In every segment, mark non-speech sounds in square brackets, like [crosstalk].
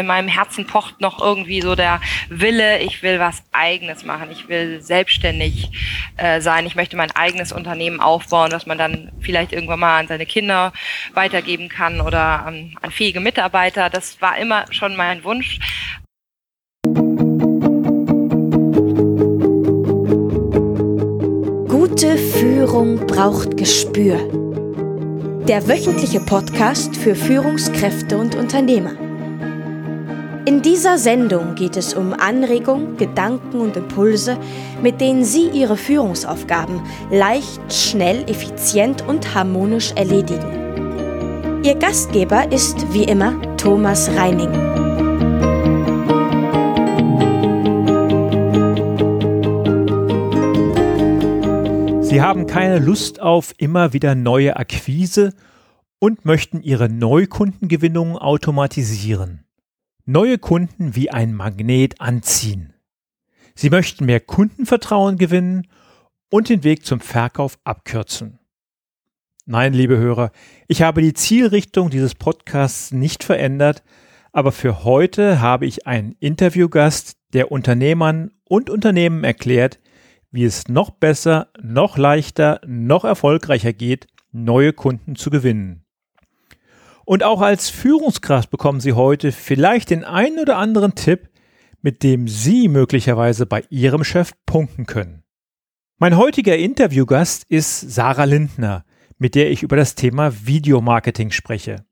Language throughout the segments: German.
In meinem Herzen pocht noch irgendwie so der Wille, ich will was eigenes machen, ich will selbstständig äh, sein, ich möchte mein eigenes Unternehmen aufbauen, das man dann vielleicht irgendwann mal an seine Kinder weitergeben kann oder an, an fähige Mitarbeiter. Das war immer schon mein Wunsch. Gute Führung braucht Gespür. Der wöchentliche Podcast für Führungskräfte und Unternehmer. In dieser Sendung geht es um Anregungen, Gedanken und Impulse, mit denen Sie Ihre Führungsaufgaben leicht, schnell, effizient und harmonisch erledigen. Ihr Gastgeber ist wie immer Thomas Reining. Sie haben keine Lust auf immer wieder neue Akquise und möchten Ihre Neukundengewinnung automatisieren neue Kunden wie ein Magnet anziehen. Sie möchten mehr Kundenvertrauen gewinnen und den Weg zum Verkauf abkürzen. Nein, liebe Hörer, ich habe die Zielrichtung dieses Podcasts nicht verändert, aber für heute habe ich einen Interviewgast, der Unternehmern und Unternehmen erklärt, wie es noch besser, noch leichter, noch erfolgreicher geht, neue Kunden zu gewinnen. Und auch als Führungskraft bekommen Sie heute vielleicht den einen oder anderen Tipp, mit dem Sie möglicherweise bei Ihrem Chef punkten können. Mein heutiger Interviewgast ist Sarah Lindner, mit der ich über das Thema Videomarketing spreche.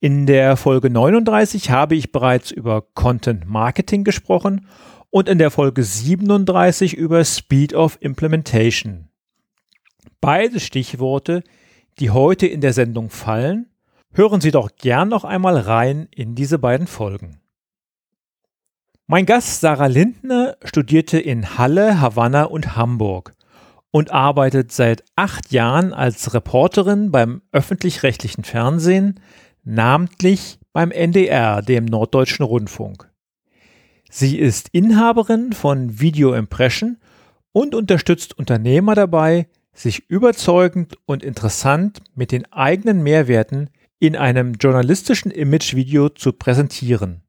In der Folge 39 habe ich bereits über Content Marketing gesprochen und in der Folge 37 über Speed of Implementation. Beide Stichworte, die heute in der Sendung fallen Hören Sie doch gern noch einmal rein in diese beiden Folgen. Mein Gast Sarah Lindner studierte in Halle, Havanna und Hamburg und arbeitet seit acht Jahren als Reporterin beim öffentlich-rechtlichen Fernsehen, namentlich beim NDR, dem Norddeutschen Rundfunk. Sie ist Inhaberin von Video Impression und unterstützt Unternehmer dabei, sich überzeugend und interessant mit den eigenen Mehrwerten in einem journalistischen Imagevideo zu präsentieren.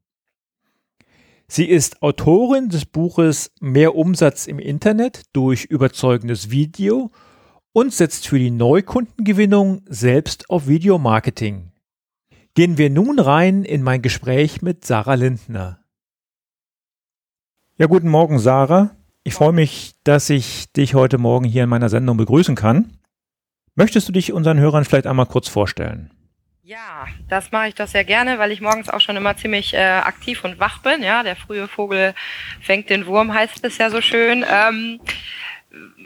Sie ist Autorin des Buches Mehr Umsatz im Internet durch überzeugendes Video und setzt für die Neukundengewinnung selbst auf Videomarketing. Gehen wir nun rein in mein Gespräch mit Sarah Lindner. Ja, guten Morgen, Sarah. Ich freue mich, dass ich dich heute Morgen hier in meiner Sendung begrüßen kann. Möchtest du dich unseren Hörern vielleicht einmal kurz vorstellen? Ja, das mache ich doch sehr gerne, weil ich morgens auch schon immer ziemlich äh, aktiv und wach bin. Ja, der frühe Vogel fängt den Wurm, heißt es ja so schön. Ähm,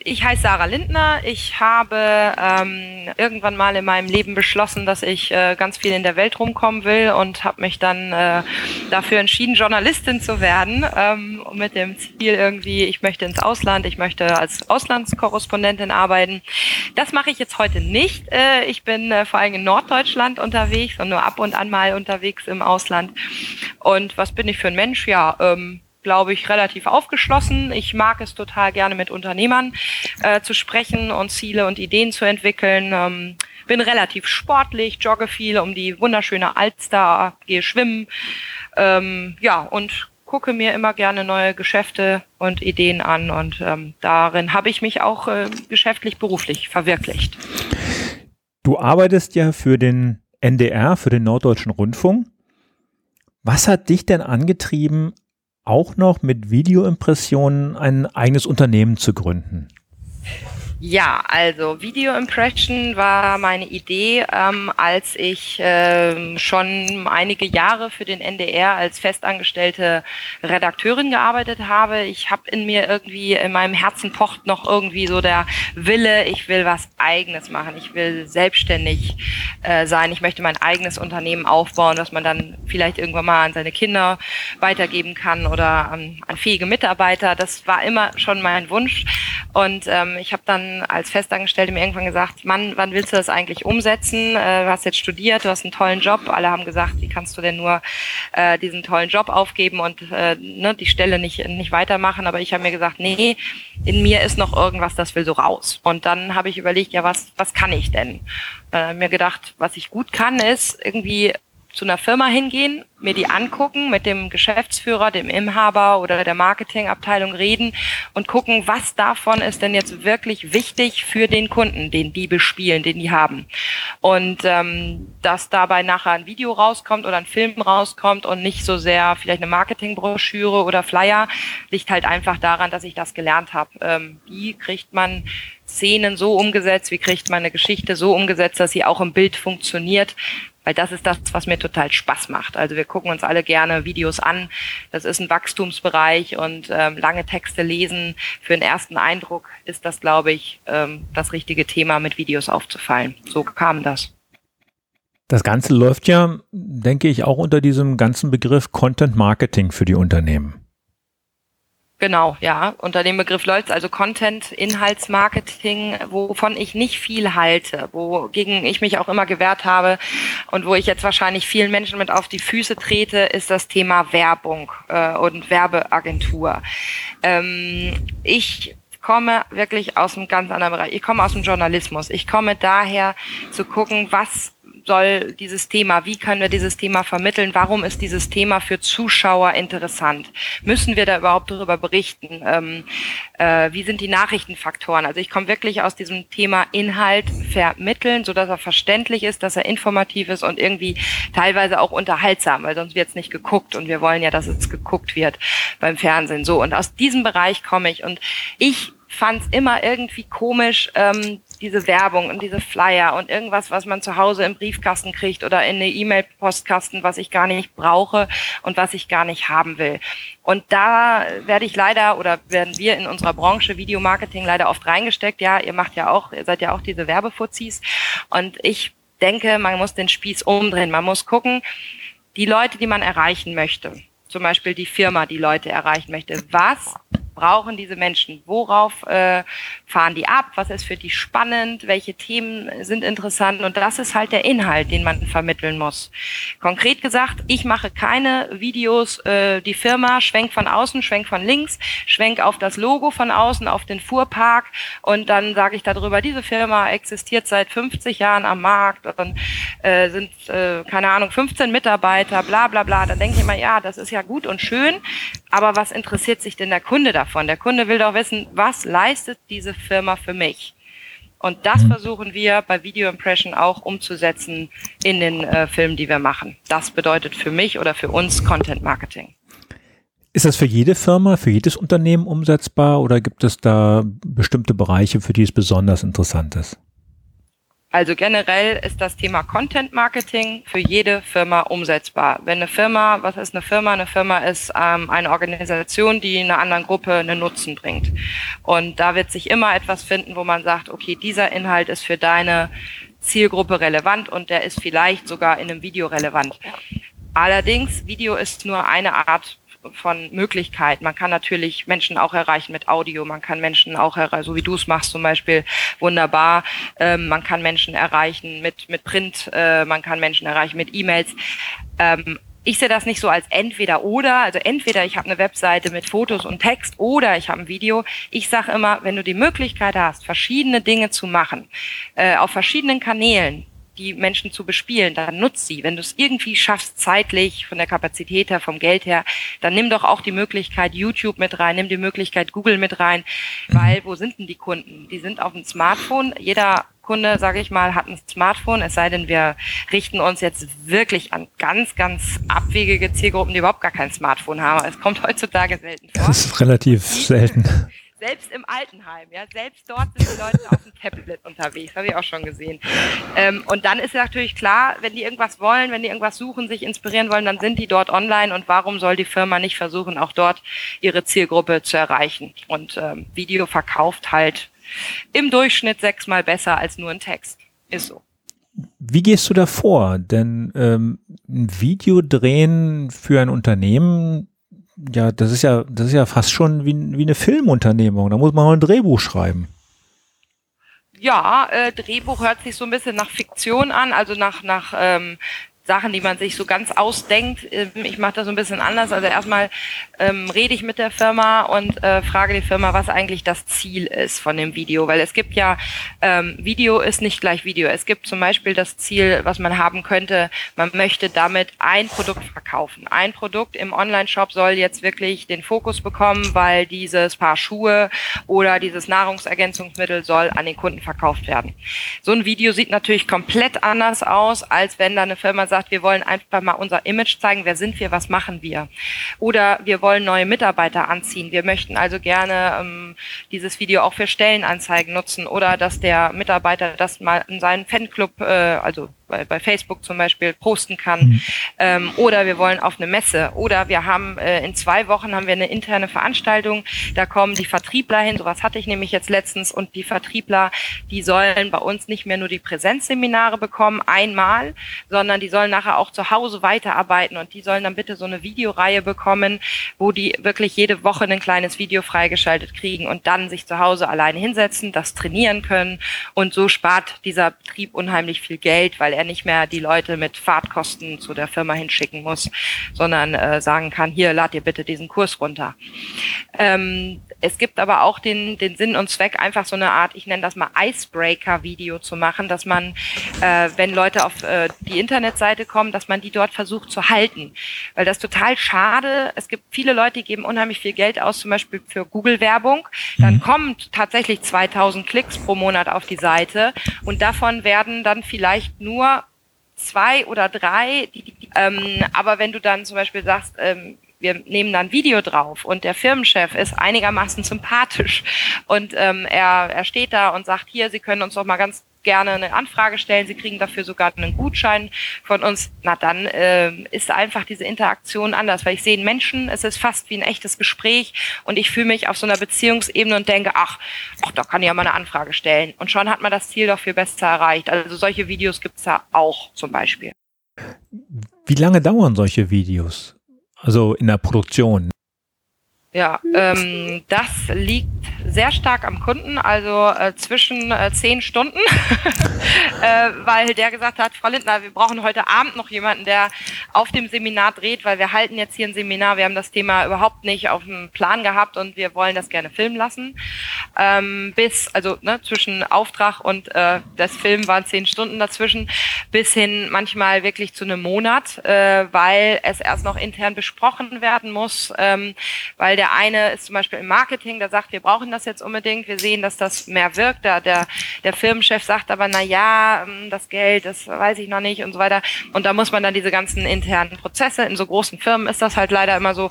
ich heiße Sarah Lindner. Ich habe ähm, irgendwann mal in meinem Leben beschlossen, dass ich äh, ganz viel in der Welt rumkommen will und habe mich dann äh, dafür entschieden, Journalistin zu werden. Ähm, mit dem Ziel irgendwie, ich möchte ins Ausland, ich möchte als Auslandskorrespondentin arbeiten. Das mache ich jetzt heute nicht. Äh, ich bin äh, vor allem in Norddeutschland unterwegs und nur ab und an mal unterwegs im Ausland. Und was bin ich für ein Mensch? Ja, ähm, glaube ich, relativ aufgeschlossen. Ich mag es total gerne mit Unternehmern äh, zu sprechen und Ziele und Ideen zu entwickeln. Ähm, bin relativ sportlich, jogge viel um die wunderschöne Alster, gehe schwimmen. Ähm, ja, und gucke mir immer gerne neue Geschäfte und Ideen an und ähm, darin habe ich mich auch äh, geschäftlich, beruflich verwirklicht. Du arbeitest ja für den NDR, für den Norddeutschen Rundfunk. Was hat dich denn angetrieben, auch noch mit Videoimpressionen ein eigenes Unternehmen zu gründen? Ja, also Video Impression war meine Idee, ähm, als ich ähm, schon einige Jahre für den NDR als festangestellte Redakteurin gearbeitet habe. Ich habe in mir irgendwie, in meinem Herzen pocht noch irgendwie so der Wille, ich will was eigenes machen, ich will selbstständig äh, sein, ich möchte mein eigenes Unternehmen aufbauen, das man dann vielleicht irgendwann mal an seine Kinder weitergeben kann oder an, an fähige Mitarbeiter. Das war immer schon mein Wunsch und ähm, ich habe dann als Festangestellte mir irgendwann gesagt, Mann, wann willst du das eigentlich umsetzen? Äh, du hast jetzt studiert, du hast einen tollen Job. Alle haben gesagt, wie kannst du denn nur äh, diesen tollen Job aufgeben und äh, ne, die Stelle nicht, nicht weitermachen? Aber ich habe mir gesagt, nee, in mir ist noch irgendwas, das will so raus. Und dann habe ich überlegt, ja, was, was kann ich denn? Äh, mir gedacht, was ich gut kann, ist irgendwie zu einer Firma hingehen, mir die angucken, mit dem Geschäftsführer, dem Inhaber oder der Marketingabteilung reden und gucken, was davon ist denn jetzt wirklich wichtig für den Kunden, den die bespielen, den die haben. Und ähm, dass dabei nachher ein Video rauskommt oder ein Film rauskommt und nicht so sehr vielleicht eine Marketingbroschüre oder Flyer, liegt halt einfach daran, dass ich das gelernt habe. Ähm, wie kriegt man Szenen so umgesetzt, wie kriegt man eine Geschichte so umgesetzt, dass sie auch im Bild funktioniert, weil das ist das, was mir total Spaß macht. Also wir gucken uns alle gerne Videos an. Das ist ein Wachstumsbereich und ähm, lange Texte lesen. Für den ersten Eindruck ist das, glaube ich, ähm, das richtige Thema, mit Videos aufzufallen. So kam das. Das Ganze läuft ja, denke ich, auch unter diesem ganzen Begriff Content Marketing für die Unternehmen. Genau, ja. Unter dem Begriff läuft also Content, Inhaltsmarketing, wovon ich nicht viel halte, wogegen ich mich auch immer gewehrt habe und wo ich jetzt wahrscheinlich vielen Menschen mit auf die Füße trete, ist das Thema Werbung äh, und Werbeagentur. Ähm, ich komme wirklich aus einem ganz anderen Bereich. Ich komme aus dem Journalismus. Ich komme daher zu gucken, was soll dieses Thema, wie können wir dieses Thema vermitteln, warum ist dieses Thema für Zuschauer interessant? Müssen wir da überhaupt darüber berichten? Ähm, äh, wie sind die Nachrichtenfaktoren? Also ich komme wirklich aus diesem Thema Inhalt vermitteln, so dass er verständlich ist, dass er informativ ist und irgendwie teilweise auch unterhaltsam, weil sonst wird es nicht geguckt und wir wollen ja, dass es geguckt wird beim Fernsehen. So und aus diesem Bereich komme ich und ich fand es immer irgendwie komisch, ähm, diese Werbung und diese Flyer und irgendwas, was man zu Hause im Briefkasten kriegt oder in eine E-Mail-Postkasten, was ich gar nicht brauche und was ich gar nicht haben will. Und da werde ich leider oder werden wir in unserer Branche Videomarketing leider oft reingesteckt. Ja, ihr macht ja auch, ihr seid ja auch diese Werbefuzis. Und ich denke, man muss den Spieß umdrehen. Man muss gucken, die Leute, die man erreichen möchte, zum Beispiel die Firma, die Leute erreichen möchte, was brauchen diese Menschen? Worauf äh, fahren die ab? Was ist für die spannend? Welche Themen sind interessant? Und das ist halt der Inhalt, den man vermitteln muss. Konkret gesagt, ich mache keine Videos, äh, die Firma schwenkt von außen, schwenkt von links, schwenkt auf das Logo von außen, auf den Fuhrpark und dann sage ich darüber, diese Firma existiert seit 50 Jahren am Markt und äh, sind, äh, keine Ahnung, 15 Mitarbeiter, bla bla bla. Dann denke ich immer, ja, das ist ja gut und schön, aber was interessiert sich denn der Kunde davon? Davon. Der Kunde will doch wissen, was leistet diese Firma für mich? Und das mhm. versuchen wir bei Video Impression auch umzusetzen in den äh, Filmen, die wir machen. Das bedeutet für mich oder für uns Content Marketing. Ist das für jede Firma, für jedes Unternehmen umsetzbar oder gibt es da bestimmte Bereiche, für die es besonders interessant ist? Also generell ist das Thema Content Marketing für jede Firma umsetzbar. Wenn eine Firma, was ist eine Firma? Eine Firma ist ähm, eine Organisation, die einer anderen Gruppe einen Nutzen bringt. Und da wird sich immer etwas finden, wo man sagt, okay, dieser Inhalt ist für deine Zielgruppe relevant und der ist vielleicht sogar in einem Video relevant. Allerdings, Video ist nur eine Art von Möglichkeiten. Man kann natürlich Menschen auch erreichen mit Audio, man kann Menschen auch erreichen, so wie du es machst zum Beispiel, wunderbar. Ähm, man kann Menschen erreichen mit, mit Print, äh, man kann Menschen erreichen mit E-Mails. Ähm, ich sehe das nicht so als entweder oder, also entweder ich habe eine Webseite mit Fotos und Text oder ich habe ein Video. Ich sage immer, wenn du die Möglichkeit hast, verschiedene Dinge zu machen, äh, auf verschiedenen Kanälen, die Menschen zu bespielen, dann nutz sie. Wenn du es irgendwie schaffst, zeitlich, von der Kapazität her, vom Geld her, dann nimm doch auch die Möglichkeit YouTube mit rein, nimm die Möglichkeit Google mit rein, weil wo sind denn die Kunden? Die sind auf dem Smartphone. Jeder Kunde, sage ich mal, hat ein Smartphone, es sei denn, wir richten uns jetzt wirklich an ganz, ganz abwegige Zielgruppen, die überhaupt gar kein Smartphone haben. Es kommt heutzutage selten vor. Das ist relativ selten. Selbst im Altenheim, ja, selbst dort sind die Leute auf dem Tablet unterwegs, habe ich auch schon gesehen. Ähm, und dann ist natürlich klar, wenn die irgendwas wollen, wenn die irgendwas suchen, sich inspirieren wollen, dann sind die dort online und warum soll die Firma nicht versuchen, auch dort ihre Zielgruppe zu erreichen? Und ähm, Video verkauft halt im Durchschnitt sechsmal besser als nur ein Text. Ist so. Wie gehst du da vor? Denn ähm, ein Video drehen für ein Unternehmen ja, das ist ja, das ist ja fast schon wie, wie eine Filmunternehmung. Da muss man auch ein Drehbuch schreiben. Ja, äh, Drehbuch hört sich so ein bisschen nach Fiktion an, also nach, nach ähm, Sachen, die man sich so ganz ausdenkt. Ähm, ich mache das so ein bisschen anders. Also erstmal ähm, rede ich mit der Firma und äh, frage die Firma, was eigentlich das Ziel ist von dem Video. Weil es gibt ja, ähm, Video ist nicht gleich Video. Es gibt zum Beispiel das Ziel, was man haben könnte, man möchte damit ein Produkt verkaufen. Ein Produkt im Online-Shop soll jetzt wirklich den Fokus bekommen, weil dieses Paar Schuhe oder dieses Nahrungsergänzungsmittel soll an den Kunden verkauft werden. So ein Video sieht natürlich komplett anders aus, als wenn da eine Firma sagt, wir wollen einfach mal unser Image zeigen, wer sind wir, was machen wir. Oder wir wollen neue Mitarbeiter anziehen. Wir möchten also gerne ähm, dieses Video auch für Stellenanzeigen nutzen oder dass der Mitarbeiter das mal in seinen Fanclub, äh, also bei, bei Facebook zum Beispiel posten kann. Mhm. Ähm, oder wir wollen auf eine Messe. Oder wir haben äh, in zwei Wochen haben wir eine interne Veranstaltung. Da kommen die Vertriebler hin. Sowas hatte ich nämlich jetzt letztens. Und die Vertriebler, die sollen bei uns nicht mehr nur die Präsenzseminare bekommen, einmal, sondern die sollen nachher auch zu Hause weiterarbeiten. Und die sollen dann bitte so eine Videoreihe bekommen, wo die wirklich jede Woche ein kleines Video freigeschaltet kriegen und dann sich zu Hause alleine hinsetzen, das trainieren können. Und so spart dieser Betrieb unheimlich viel Geld, weil er er nicht mehr die Leute mit Fahrtkosten zu der Firma hinschicken muss, sondern äh, sagen kann, hier, lad dir bitte diesen Kurs runter. Ähm, es gibt aber auch den, den Sinn und Zweck, einfach so eine Art, ich nenne das mal Icebreaker-Video zu machen, dass man, äh, wenn Leute auf äh, die Internetseite kommen, dass man die dort versucht zu halten. Weil das total schade. Es gibt viele Leute, die geben unheimlich viel Geld aus, zum Beispiel für Google-Werbung. Dann mhm. kommt tatsächlich 2000 Klicks pro Monat auf die Seite und davon werden dann vielleicht nur zwei oder drei. Die, die, ähm, aber wenn du dann zum Beispiel sagst, ähm, wir nehmen dann Video drauf und der Firmenchef ist einigermaßen sympathisch und ähm, er, er steht da und sagt, hier, Sie können uns doch mal ganz gerne eine Anfrage stellen, Sie kriegen dafür sogar einen Gutschein von uns, na dann äh, ist einfach diese Interaktion anders, weil ich sehe einen Menschen, es ist fast wie ein echtes Gespräch und ich fühle mich auf so einer Beziehungsebene und denke, ach, ach, da kann ich ja mal eine Anfrage stellen. Und schon hat man das Ziel doch viel besser erreicht. Also solche Videos gibt's da auch zum Beispiel. Wie lange dauern solche Videos? Also in der Produktion? Ja, ähm, das liegt sehr stark am Kunden, also äh, zwischen äh, zehn Stunden, [laughs] äh, weil der gesagt hat, Frau Lindner, wir brauchen heute Abend noch jemanden, der auf dem Seminar dreht, weil wir halten jetzt hier ein Seminar, wir haben das Thema überhaupt nicht auf dem Plan gehabt und wir wollen das gerne filmen lassen. Ähm, bis, also ne, zwischen Auftrag und äh, das Film waren zehn Stunden dazwischen, bis hin manchmal wirklich zu einem Monat, äh, weil es erst noch intern besprochen werden muss, ähm, weil der eine ist zum Beispiel im Marketing, der sagt, wir brauchen das jetzt unbedingt, wir sehen, dass das mehr wirkt. Der, der, der Firmenchef sagt aber, na ja, ähm, das Geld, das weiß ich noch nicht und so weiter. Und da muss man dann diese ganzen internen Prozesse, in so großen Firmen ist das halt leider immer so,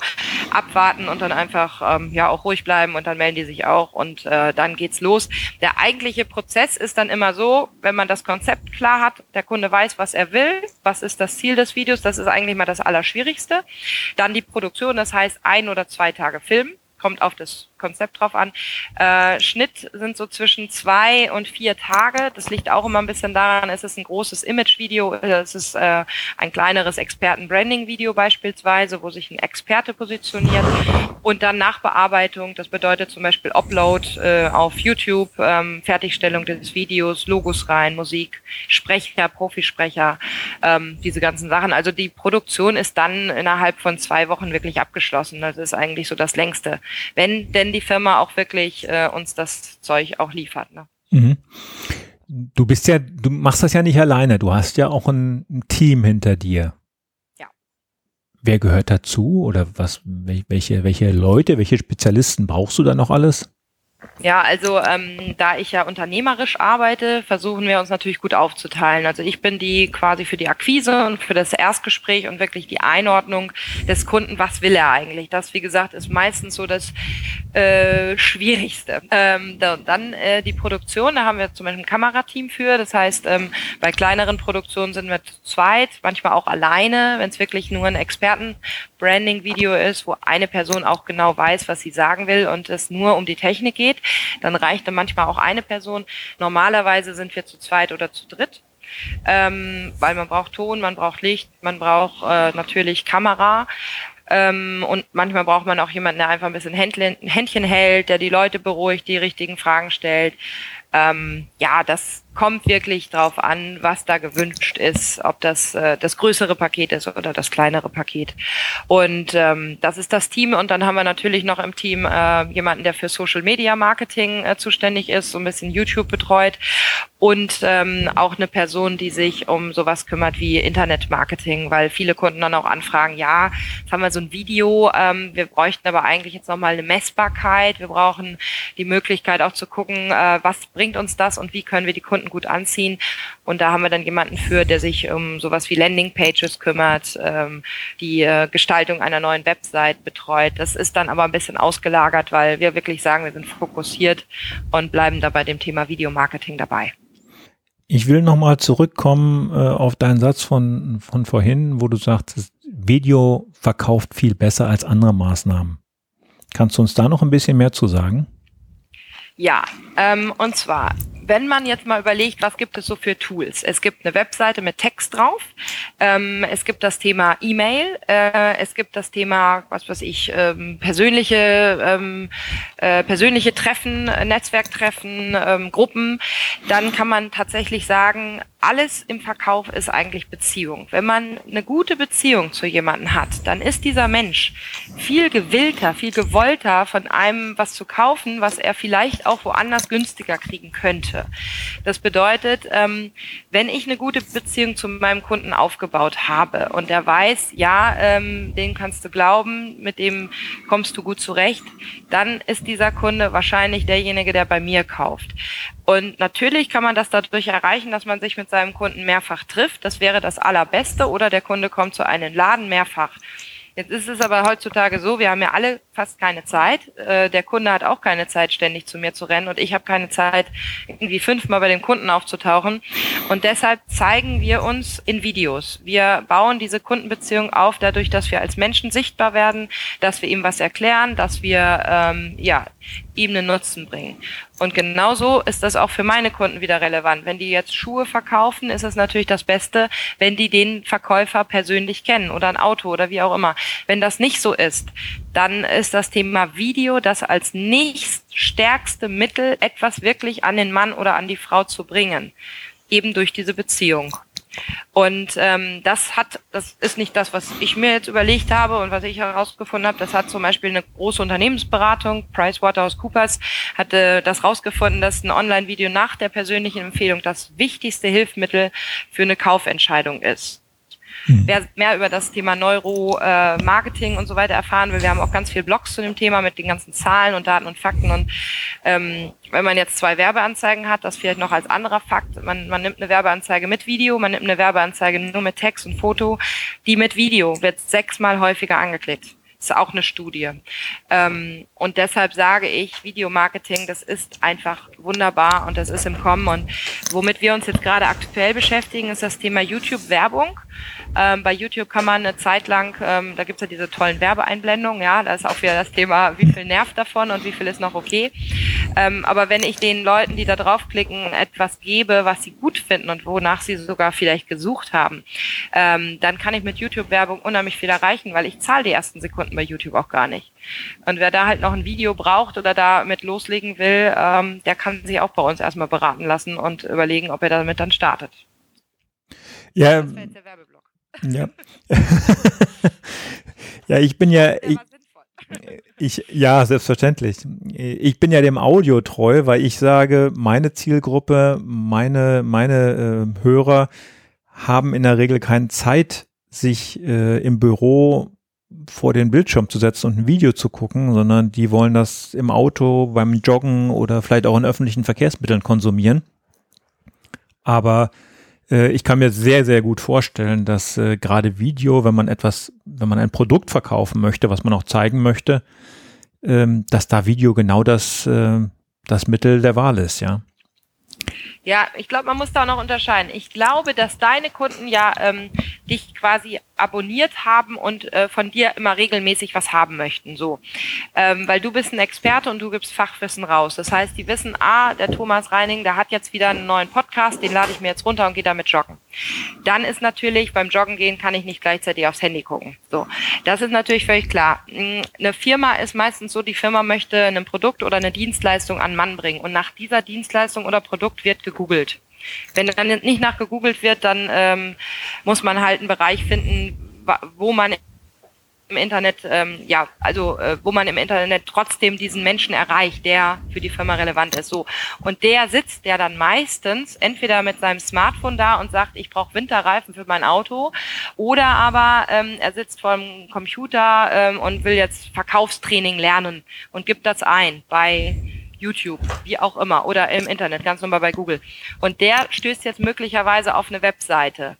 abwarten und dann einfach ähm, ja auch ruhig bleiben und dann melden die sich auch und äh, dann geht's los. Der eigentliche Prozess ist dann immer so, wenn man das Konzept klar hat, der Kunde weiß, was er will, was ist das Ziel des Videos, das ist eigentlich mal das Allerschwierigste. Dann die Produktion, das heißt ein oder zwei Tage Film, kommt auf das Konzept drauf an. Äh, Schnitt sind so zwischen zwei und vier Tage. Das liegt auch immer ein bisschen daran, es ist ein großes Image-Video, es ist äh, ein kleineres Experten-Branding-Video beispielsweise, wo sich ein Experte positioniert. Und dann Nachbearbeitung, das bedeutet zum Beispiel Upload äh, auf YouTube, ähm, Fertigstellung des Videos, Logos rein, Musik, Sprecher, Profisprecher, ähm, diese ganzen Sachen. Also die Produktion ist dann innerhalb von zwei Wochen wirklich abgeschlossen. Das ist eigentlich so das längste. Wenn denn die Firma auch wirklich äh, uns das Zeug auch liefert. Ne? Mhm. Du bist ja, du machst das ja nicht alleine. Du hast ja auch ein, ein Team hinter dir. Ja. Wer gehört dazu oder was, welche, welche Leute, welche Spezialisten brauchst du da noch alles? Ja, also ähm, da ich ja unternehmerisch arbeite, versuchen wir uns natürlich gut aufzuteilen. Also ich bin die quasi für die Akquise und für das Erstgespräch und wirklich die Einordnung des Kunden, was will er eigentlich. Das, wie gesagt, ist meistens so das äh, Schwierigste. Ähm, da, dann äh, die Produktion, da haben wir zum Beispiel ein Kamerateam für. Das heißt, ähm, bei kleineren Produktionen sind wir zu zweit, manchmal auch alleine, wenn es wirklich nur ein Experten-Branding-Video ist, wo eine Person auch genau weiß, was sie sagen will und es nur um die Technik geht geht, dann reicht dann manchmal auch eine Person. Normalerweise sind wir zu zweit oder zu dritt. Ähm, weil man braucht Ton, man braucht Licht, man braucht äh, natürlich Kamera. Ähm, und manchmal braucht man auch jemanden, der einfach ein bisschen Händchen, Händchen hält, der die Leute beruhigt, die richtigen Fragen stellt. Ähm, ja, das kommt wirklich drauf an, was da gewünscht ist, ob das äh, das größere Paket ist oder das kleinere Paket. Und ähm, das ist das Team. Und dann haben wir natürlich noch im Team äh, jemanden, der für Social Media Marketing äh, zuständig ist, so ein bisschen YouTube betreut und ähm, auch eine Person, die sich um sowas kümmert wie Internetmarketing, weil viele Kunden dann auch anfragen, ja, jetzt haben wir so ein Video, ähm, wir bräuchten aber eigentlich jetzt nochmal eine Messbarkeit, wir brauchen die Möglichkeit auch zu gucken, äh, was bringt uns das und wie können wir die Kunden gut anziehen. Und da haben wir dann jemanden für, der sich um sowas wie Landingpages kümmert, ähm, die äh, Gestaltung einer neuen Website betreut. Das ist dann aber ein bisschen ausgelagert, weil wir wirklich sagen, wir sind fokussiert und bleiben da bei dem Thema Videomarketing dabei. Ich will nochmal zurückkommen äh, auf deinen Satz von, von vorhin, wo du sagst, Video verkauft viel besser als andere Maßnahmen. Kannst du uns da noch ein bisschen mehr zu sagen? Ja, ähm, und zwar wenn man jetzt mal überlegt, was gibt es so für Tools? Es gibt eine Webseite mit Text drauf, ähm, es gibt das Thema E-Mail, äh, es gibt das Thema, was weiß ich, ähm, persönliche, ähm, äh, persönliche Treffen, Netzwerktreffen, ähm, Gruppen. Dann kann man tatsächlich sagen, alles im Verkauf ist eigentlich Beziehung. Wenn man eine gute Beziehung zu jemandem hat, dann ist dieser Mensch viel gewillter, viel gewollter von einem was zu kaufen, was er vielleicht auch woanders günstiger kriegen könnte. Das bedeutet, ähm, wenn ich eine gute Beziehung zu meinem Kunden aufgebaut habe und der weiß, ja, ähm, den kannst du glauben, mit dem kommst du gut zurecht, dann ist dieser Kunde wahrscheinlich derjenige, der bei mir kauft. Und natürlich kann man das dadurch erreichen, dass man sich mit seinem Kunden mehrfach trifft. Das wäre das Allerbeste. Oder der Kunde kommt zu einem Laden mehrfach. Jetzt ist es aber heutzutage so, wir haben ja alle fast keine Zeit. Äh, der Kunde hat auch keine Zeit, ständig zu mir zu rennen und ich habe keine Zeit, irgendwie fünfmal bei dem Kunden aufzutauchen. Und deshalb zeigen wir uns in Videos. Wir bauen diese Kundenbeziehung auf, dadurch, dass wir als Menschen sichtbar werden, dass wir ihm was erklären, dass wir ähm, ja ihm einen Nutzen bringen. Und genauso ist das auch für meine Kunden wieder relevant. Wenn die jetzt Schuhe verkaufen, ist es natürlich das Beste, wenn die den Verkäufer persönlich kennen oder ein Auto oder wie auch immer. Wenn das nicht so ist, dann ist das Thema Video das als nächststärkste Mittel, etwas wirklich an den Mann oder an die Frau zu bringen. Eben durch diese Beziehung. Und ähm, das hat, das ist nicht das, was ich mir jetzt überlegt habe und was ich herausgefunden habe. Das hat zum Beispiel eine große Unternehmensberatung, PricewaterhouseCoopers, hatte das herausgefunden, dass ein Online-Video nach der persönlichen Empfehlung das wichtigste Hilfsmittel für eine Kaufentscheidung ist. Mhm. Wer mehr über das Thema Neuromarketing äh, und so weiter erfahren will, wir haben auch ganz viele Blogs zu dem Thema mit den ganzen Zahlen und Daten und Fakten. Und ähm, wenn man jetzt zwei Werbeanzeigen hat, das vielleicht noch als anderer Fakt, man, man nimmt eine Werbeanzeige mit Video, man nimmt eine Werbeanzeige nur mit Text und Foto, die mit Video wird sechsmal häufiger angeklickt. Ist auch eine Studie. Ähm, und deshalb sage ich, Videomarketing, das ist einfach wunderbar und das ist im Kommen. Und womit wir uns jetzt gerade aktuell beschäftigen, ist das Thema YouTube-Werbung. Ähm, bei YouTube kann man eine Zeit lang, ähm, da gibt's ja diese tollen Werbeeinblendungen, ja, da ist auch wieder das Thema, wie viel nervt davon und wie viel ist noch okay. Ähm, aber wenn ich den Leuten, die da draufklicken, etwas gebe, was sie gut finden und wonach sie sogar vielleicht gesucht haben, ähm, dann kann ich mit YouTube-Werbung unheimlich viel erreichen, weil ich zahle die ersten Sekunden bei YouTube auch gar nicht. Und wer da halt noch ein Video braucht oder da mit loslegen will, ähm, der kann sich auch bei uns erstmal beraten lassen und überlegen, ob er damit dann startet. Ja, das der Werbeblock. Ja. [laughs] ja, ich bin ja. Ich, ich, ja, selbstverständlich. Ich bin ja dem Audio treu, weil ich sage, meine Zielgruppe, meine, meine äh, Hörer haben in der Regel keine Zeit, sich äh, im Büro vor den Bildschirm zu setzen und ein Video zu gucken, sondern die wollen das im Auto, beim Joggen oder vielleicht auch in öffentlichen Verkehrsmitteln konsumieren. Aber ich kann mir sehr, sehr gut vorstellen, dass äh, gerade Video, wenn man etwas, wenn man ein Produkt verkaufen möchte, was man auch zeigen möchte, ähm, dass da Video genau das, äh, das Mittel der Wahl ist, ja. Ja, ich glaube, man muss da auch noch unterscheiden. Ich glaube, dass deine Kunden ja ähm, dich quasi abonniert haben und äh, von dir immer regelmäßig was haben möchten. So, ähm, weil du bist ein Experte und du gibst Fachwissen raus. Das heißt, die wissen, ah, der Thomas Reining, der hat jetzt wieder einen neuen Podcast, den lade ich mir jetzt runter und gehe damit joggen. Dann ist natürlich beim Joggen gehen kann ich nicht gleichzeitig aufs Handy gucken. So, das ist natürlich völlig klar. Hm, eine Firma ist meistens so, die Firma möchte ein Produkt oder eine Dienstleistung an Mann bringen und nach dieser Dienstleistung oder Produkt wird gegoogelt. Wenn dann nicht nachgegoogelt wird, dann ähm, muss man halt einen Bereich finden, wo man im Internet, ähm, ja, also äh, wo man im Internet trotzdem diesen Menschen erreicht, der für die Firma relevant ist. So und der sitzt ja dann meistens entweder mit seinem Smartphone da und sagt, ich brauche Winterreifen für mein Auto, oder aber ähm, er sitzt vor dem Computer ähm, und will jetzt Verkaufstraining lernen und gibt das ein bei YouTube, wie auch immer, oder im Internet, ganz normal bei Google. Und der stößt jetzt möglicherweise auf eine Webseite.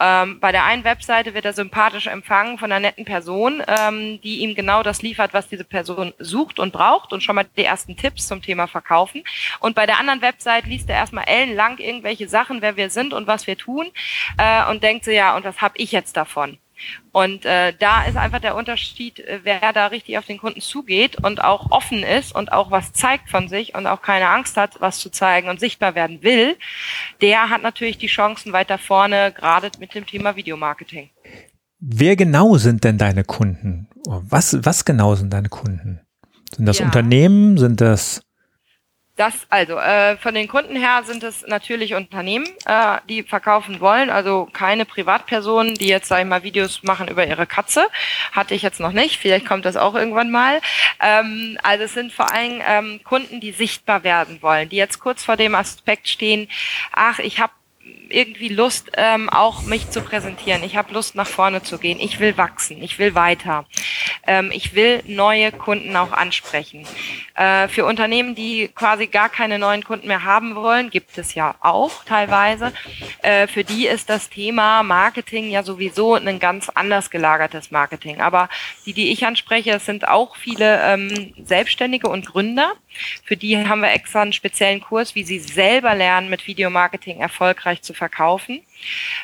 Ähm, bei der einen Webseite wird er sympathisch empfangen von einer netten Person, ähm, die ihm genau das liefert, was diese Person sucht und braucht und schon mal die ersten Tipps zum Thema Verkaufen. Und bei der anderen Website liest er erstmal ellenlang irgendwelche Sachen, wer wir sind und was wir tun äh, und denkt so, ja, und was habe ich jetzt davon? Und äh, da ist einfach der Unterschied, äh, wer da richtig auf den Kunden zugeht und auch offen ist und auch was zeigt von sich und auch keine Angst hat, was zu zeigen und sichtbar werden will, der hat natürlich die Chancen weiter vorne, gerade mit dem Thema Videomarketing. Wer genau sind denn deine Kunden? Was, was genau sind deine Kunden? Sind das ja. Unternehmen? Sind das das, also äh, von den Kunden her sind es natürlich Unternehmen, äh, die verkaufen wollen, also keine Privatpersonen, die jetzt, sag ich mal, Videos machen über ihre Katze. Hatte ich jetzt noch nicht, vielleicht kommt das auch irgendwann mal. Ähm, also es sind vor allem ähm, Kunden, die sichtbar werden wollen, die jetzt kurz vor dem Aspekt stehen, ach, ich habe irgendwie Lust, ähm, auch mich zu präsentieren. Ich habe Lust, nach vorne zu gehen. Ich will wachsen. Ich will weiter. Ähm, ich will neue Kunden auch ansprechen. Äh, für Unternehmen, die quasi gar keine neuen Kunden mehr haben wollen, gibt es ja auch teilweise. Äh, für die ist das Thema Marketing ja sowieso ein ganz anders gelagertes Marketing. Aber die, die ich anspreche, das sind auch viele ähm, Selbstständige und Gründer. Für die haben wir extra einen speziellen Kurs, wie sie selber lernen, mit Videomarketing erfolgreich zu verkaufen.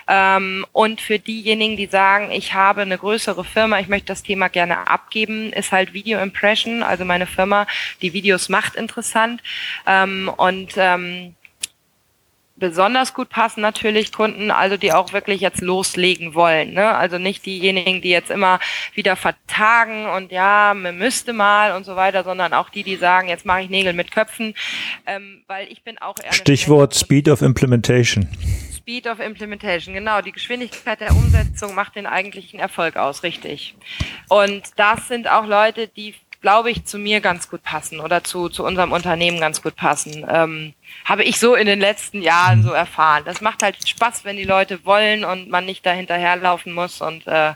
Ähm, und für diejenigen, die sagen, ich habe eine größere Firma, ich möchte das Thema gerne abgeben, ist halt Video Impression, also meine Firma, die Videos macht interessant. Ähm, und ähm, besonders gut passen natürlich Kunden, also die auch wirklich jetzt loslegen wollen. Ne? Also nicht diejenigen, die jetzt immer wieder vertagen und ja, man müsste mal und so weiter, sondern auch die, die sagen, jetzt mache ich Nägel mit Köpfen, ähm, weil ich bin auch eher Stichwort Speed of Implementation. Speed of Implementation, genau. Die Geschwindigkeit der Umsetzung macht den eigentlichen Erfolg aus, richtig. Und das sind auch Leute, die glaube ich, zu mir ganz gut passen oder zu, zu unserem Unternehmen ganz gut passen. Ähm, habe ich so in den letzten Jahren so erfahren. Das macht halt Spaß, wenn die Leute wollen und man nicht da hinterherlaufen muss. Und äh,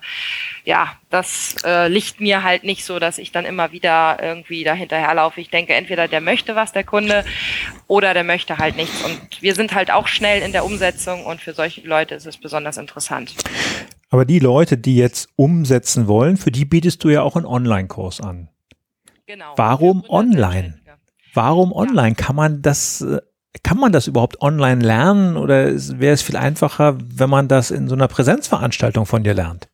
ja, das äh, liegt mir halt nicht so, dass ich dann immer wieder irgendwie da hinterherlaufe. Ich denke, entweder der möchte was, der Kunde, oder der möchte halt nichts. Und wir sind halt auch schnell in der Umsetzung und für solche Leute ist es besonders interessant. Aber die Leute, die jetzt umsetzen wollen, für die bietest du ja auch einen Online-Kurs an. Genau. Warum online? Warum online? Kann man das, äh, kann man das überhaupt online lernen oder wäre es viel einfacher, wenn man das in so einer Präsenzveranstaltung von dir lernt?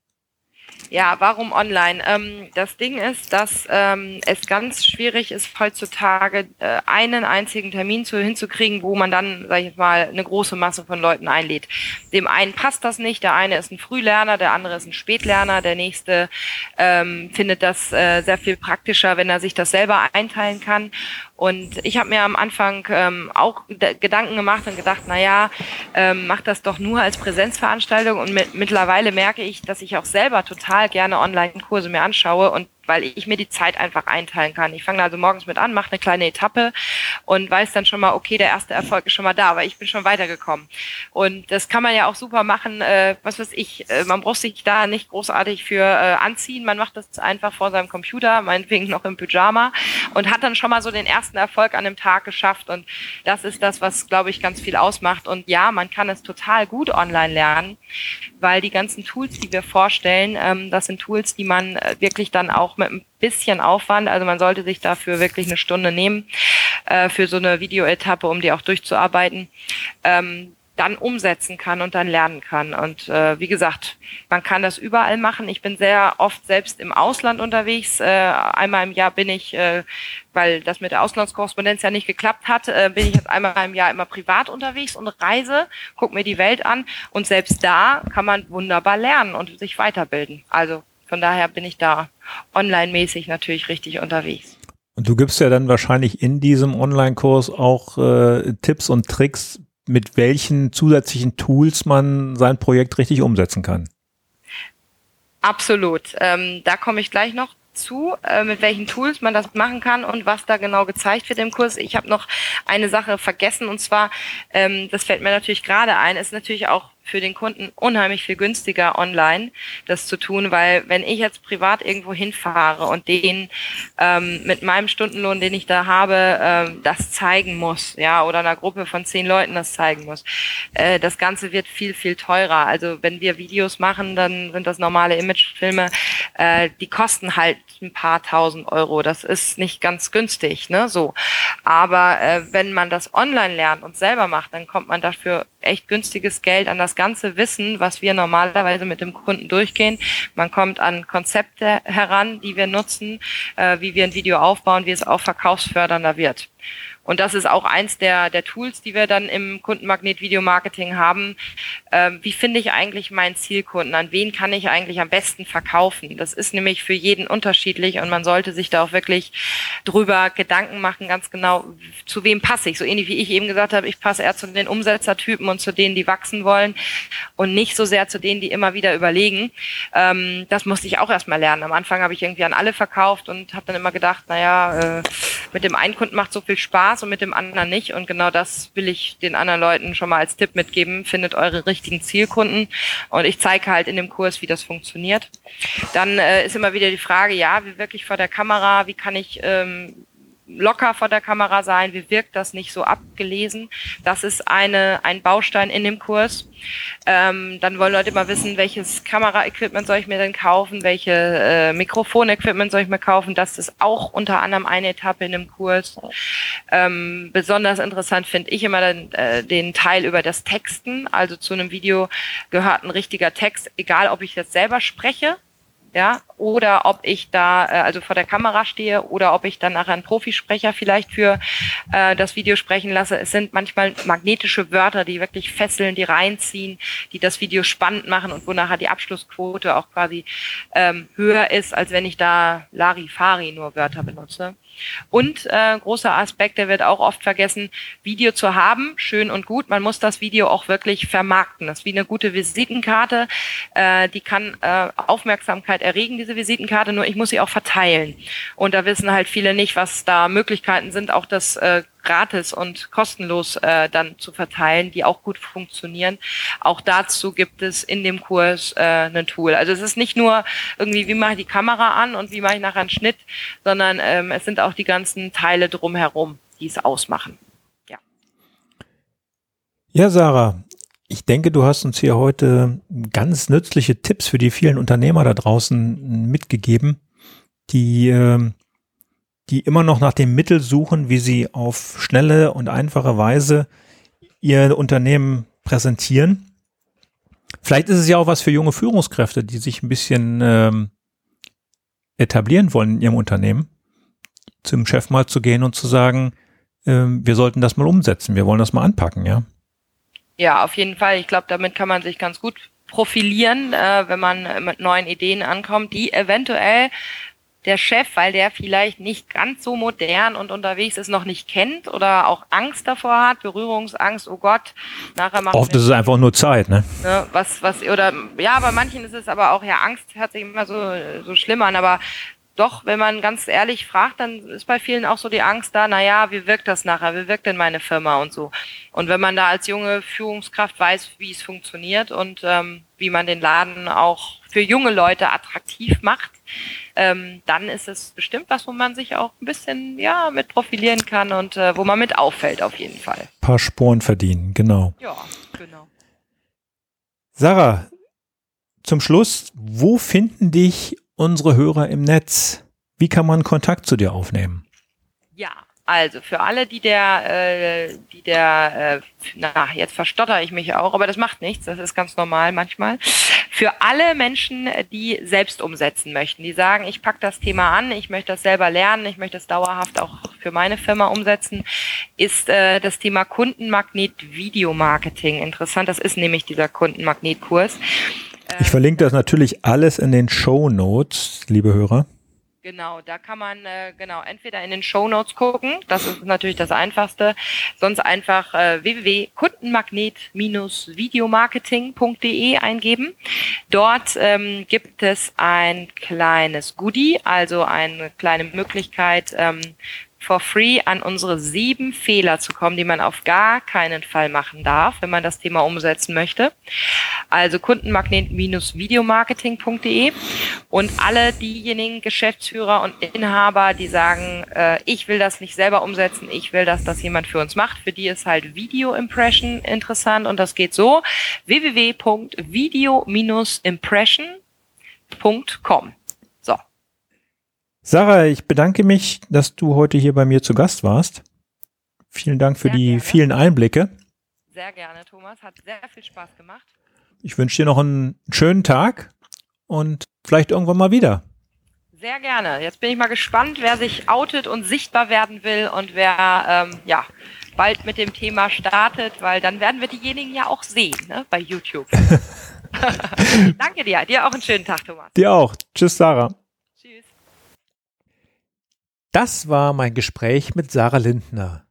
Ja, warum online? Ähm, das Ding ist, dass ähm, es ganz schwierig ist, heutzutage äh, einen einzigen Termin zu, hinzukriegen, wo man dann, sag ich mal, eine große Masse von Leuten einlädt. Dem einen passt das nicht, der eine ist ein Frühlerner, der andere ist ein Spätlerner, der nächste ähm, findet das äh, sehr viel praktischer, wenn er sich das selber einteilen kann. Und ich habe mir am Anfang ähm, auch Gedanken gemacht und gedacht, na ja, ähm, mach das doch nur als Präsenzveranstaltung. Und mit, mittlerweile merke ich, dass ich auch selber total gerne Online-Kurse mir anschaue und weil ich mir die Zeit einfach einteilen kann. Ich fange also morgens mit an, mache eine kleine Etappe und weiß dann schon mal, okay, der erste Erfolg ist schon mal da, aber ich bin schon weitergekommen. Und das kann man ja auch super machen, äh, was weiß ich, äh, man braucht sich da nicht großartig für äh, anziehen, man macht das einfach vor seinem Computer, meinetwegen noch im Pyjama und hat dann schon mal so den ersten Erfolg an dem Tag geschafft und das ist das, was, glaube ich, ganz viel ausmacht. Und ja, man kann es total gut online lernen, weil die ganzen Tools, die wir vorstellen, ähm, das sind Tools, die man äh, wirklich dann auch auch mit ein bisschen Aufwand. Also man sollte sich dafür wirklich eine Stunde nehmen äh, für so eine Videoetappe, um die auch durchzuarbeiten. Ähm, dann umsetzen kann und dann lernen kann. Und äh, wie gesagt, man kann das überall machen. Ich bin sehr oft selbst im Ausland unterwegs. Äh, einmal im Jahr bin ich, äh, weil das mit der Auslandskorrespondenz ja nicht geklappt hat, äh, bin ich jetzt einmal im Jahr immer privat unterwegs und reise, gucke mir die Welt an. Und selbst da kann man wunderbar lernen und sich weiterbilden. Also von daher bin ich da online-mäßig natürlich richtig unterwegs. Und du gibst ja dann wahrscheinlich in diesem Online-Kurs auch äh, Tipps und Tricks, mit welchen zusätzlichen Tools man sein Projekt richtig umsetzen kann. Absolut. Ähm, da komme ich gleich noch zu, äh, mit welchen Tools man das machen kann und was da genau gezeigt wird im Kurs. Ich habe noch eine Sache vergessen und zwar, ähm, das fällt mir natürlich gerade ein, ist natürlich auch für den Kunden unheimlich viel günstiger online das zu tun, weil wenn ich jetzt privat irgendwo hinfahre und den ähm, mit meinem Stundenlohn, den ich da habe, ähm, das zeigen muss, ja, oder einer Gruppe von zehn Leuten das zeigen muss, äh, das Ganze wird viel, viel teurer. Also wenn wir Videos machen, dann sind das normale Imagefilme, äh, die kosten halt ein paar tausend Euro. Das ist nicht ganz günstig, ne, so. Aber äh, wenn man das online lernt und selber macht, dann kommt man dafür echt günstiges Geld an das ganze Wissen, was wir normalerweise mit dem Kunden durchgehen. Man kommt an Konzepte heran, die wir nutzen, äh, wie wir ein Video aufbauen, wie es auch verkaufsfördernder wird. Und das ist auch eins der, der Tools, die wir dann im Kundenmagnet Video Marketing haben. Ähm, wie finde ich eigentlich meinen Zielkunden? An wen kann ich eigentlich am besten verkaufen? Das ist nämlich für jeden unterschiedlich und man sollte sich da auch wirklich drüber Gedanken machen, ganz genau, zu wem passe ich? So ähnlich wie ich eben gesagt habe, ich passe eher zu den Umsetzertypen und zu denen, die wachsen wollen und nicht so sehr zu denen, die immer wieder überlegen. Ähm, das musste ich auch erstmal lernen. Am Anfang habe ich irgendwie an alle verkauft und habe dann immer gedacht, naja, äh, mit dem einen Kunden macht so viel Spaß, Spaß und mit dem anderen nicht. Und genau das will ich den anderen Leuten schon mal als Tipp mitgeben. Findet eure richtigen Zielkunden. Und ich zeige halt in dem Kurs, wie das funktioniert. Dann äh, ist immer wieder die Frage, ja, wie wirklich vor der Kamera, wie kann ich ähm, locker vor der Kamera sein, wie wirkt das nicht so abgelesen. Das ist eine, ein Baustein in dem Kurs. Ähm, dann wollen Leute immer wissen, welches Kameraequipment soll ich mir denn kaufen, welche äh, Mikrofonequipment soll ich mir kaufen. Das ist auch unter anderem eine Etappe in dem Kurs. Ähm, besonders interessant finde ich immer den, äh, den Teil über das Texten. Also zu einem Video gehört ein richtiger Text, egal ob ich jetzt selber spreche ja, oder ob ich da äh, also vor der Kamera stehe oder ob ich dann nachher einen Profisprecher vielleicht für äh, das Video sprechen lasse. Es sind manchmal magnetische Wörter, die wirklich fesseln, die reinziehen, die das Video spannend machen und wo nachher die Abschlussquote auch quasi ähm, höher ist, als wenn ich da Larifari nur Wörter benutze. Und äh, großer Aspekt, der wird auch oft vergessen, Video zu haben, schön und gut. Man muss das Video auch wirklich vermarkten. Das ist wie eine gute Visitenkarte. Äh, die kann äh, Aufmerksamkeit erregen, diese Visitenkarte, nur ich muss sie auch verteilen. Und da wissen halt viele nicht, was da Möglichkeiten sind, auch das äh, gratis und kostenlos äh, dann zu verteilen, die auch gut funktionieren. Auch dazu gibt es in dem Kurs äh, ein Tool. Also es ist nicht nur irgendwie, wie mache ich die Kamera an und wie mache ich nachher einen Schnitt, sondern ähm, es sind auch die ganzen Teile drumherum, die es ausmachen. Ja. Ja, Sarah, ich denke, du hast uns hier heute ganz nützliche Tipps für die vielen Unternehmer da draußen mitgegeben, die äh, die immer noch nach dem Mittel suchen, wie sie auf schnelle und einfache Weise ihr Unternehmen präsentieren. Vielleicht ist es ja auch was für junge Führungskräfte, die sich ein bisschen ähm, etablieren wollen in ihrem Unternehmen, zum Chef mal zu gehen und zu sagen, äh, wir sollten das mal umsetzen, wir wollen das mal anpacken, ja. Ja, auf jeden Fall. Ich glaube, damit kann man sich ganz gut profilieren, äh, wenn man mit neuen Ideen ankommt, die eventuell der Chef, weil der vielleicht nicht ganz so modern und unterwegs ist, noch nicht kennt oder auch Angst davor hat, Berührungsangst, oh Gott, nachher machen Oft ist es einfach nur Zeit, ne? ne? Was, was, oder, ja, bei manchen ist es aber auch, ja, Angst hört sich immer so, so schlimm an, aber doch, wenn man ganz ehrlich fragt, dann ist bei vielen auch so die Angst da, naja, wie wirkt das nachher, wie wirkt denn meine Firma und so. Und wenn man da als junge Führungskraft weiß, wie es funktioniert und ähm, wie man den Laden auch für junge Leute attraktiv macht, ähm, dann ist es bestimmt was, wo man sich auch ein bisschen ja mit profilieren kann und äh, wo man mit auffällt auf jeden Fall. Ein paar Sporen verdienen, genau. Ja, genau. Sarah, zum Schluss, wo finden dich unsere Hörer im Netz? Wie kann man Kontakt zu dir aufnehmen? Ja, Also für alle, die der, äh, die der, äh, na jetzt verstotter ich mich auch, aber das macht nichts, das ist ganz normal manchmal. Für alle Menschen, die selbst umsetzen möchten, die sagen, ich pack das Thema an, ich möchte das selber lernen, ich möchte das dauerhaft auch für meine Firma umsetzen, ist äh, das Thema Kundenmagnet Videomarketing interessant. Das ist nämlich dieser Kundenmagnetkurs. Ich verlinke das natürlich alles in den Show Notes, liebe Hörer. Genau, da kann man äh, genau entweder in den Show Notes gucken, das ist natürlich das Einfachste, sonst einfach äh, www.kundenmagnet-videomarketing.de eingeben. Dort ähm, gibt es ein kleines Goodie, also eine kleine Möglichkeit, ähm, for free an unsere sieben Fehler zu kommen, die man auf gar keinen Fall machen darf, wenn man das Thema umsetzen möchte. Also Kundenmagnet-videomarketing.de und alle diejenigen Geschäftsführer und Inhaber, die sagen, äh, ich will das nicht selber umsetzen, ich will, dass das jemand für uns macht, für die ist halt Video Impression interessant und das geht so www.video-impression.com. Sarah, ich bedanke mich, dass du heute hier bei mir zu Gast warst. Vielen Dank für sehr die gerne. vielen Einblicke. Sehr gerne, Thomas. Hat sehr viel Spaß gemacht. Ich wünsche dir noch einen schönen Tag und vielleicht irgendwann mal wieder. Sehr gerne. Jetzt bin ich mal gespannt, wer sich outet und sichtbar werden will und wer ähm, ja bald mit dem Thema startet, weil dann werden wir diejenigen ja auch sehen ne, bei YouTube. [laughs] [laughs] Danke dir. Dir auch einen schönen Tag, Thomas. Dir auch. Tschüss, Sarah. Das war mein Gespräch mit Sarah Lindner.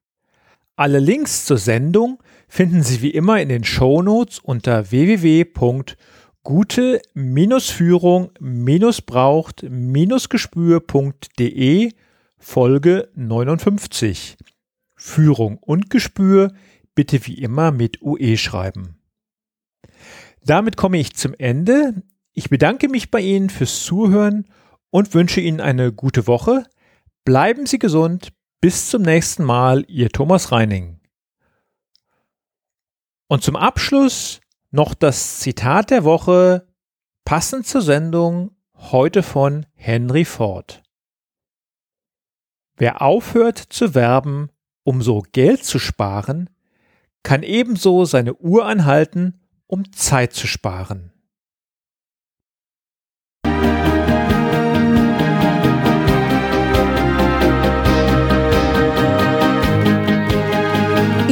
Alle Links zur Sendung finden Sie wie immer in den Shownotes unter www.gute-führung-braucht-gespür.de Folge 59. Führung und Gespür bitte wie immer mit UE schreiben. Damit komme ich zum Ende. Ich bedanke mich bei Ihnen fürs Zuhören und wünsche Ihnen eine gute Woche. Bleiben Sie gesund. Bis zum nächsten Mal, Ihr Thomas Reining. Und zum Abschluss noch das Zitat der Woche, passend zur Sendung, heute von Henry Ford. Wer aufhört zu werben, um so Geld zu sparen, kann ebenso seine Uhr anhalten, um Zeit zu sparen.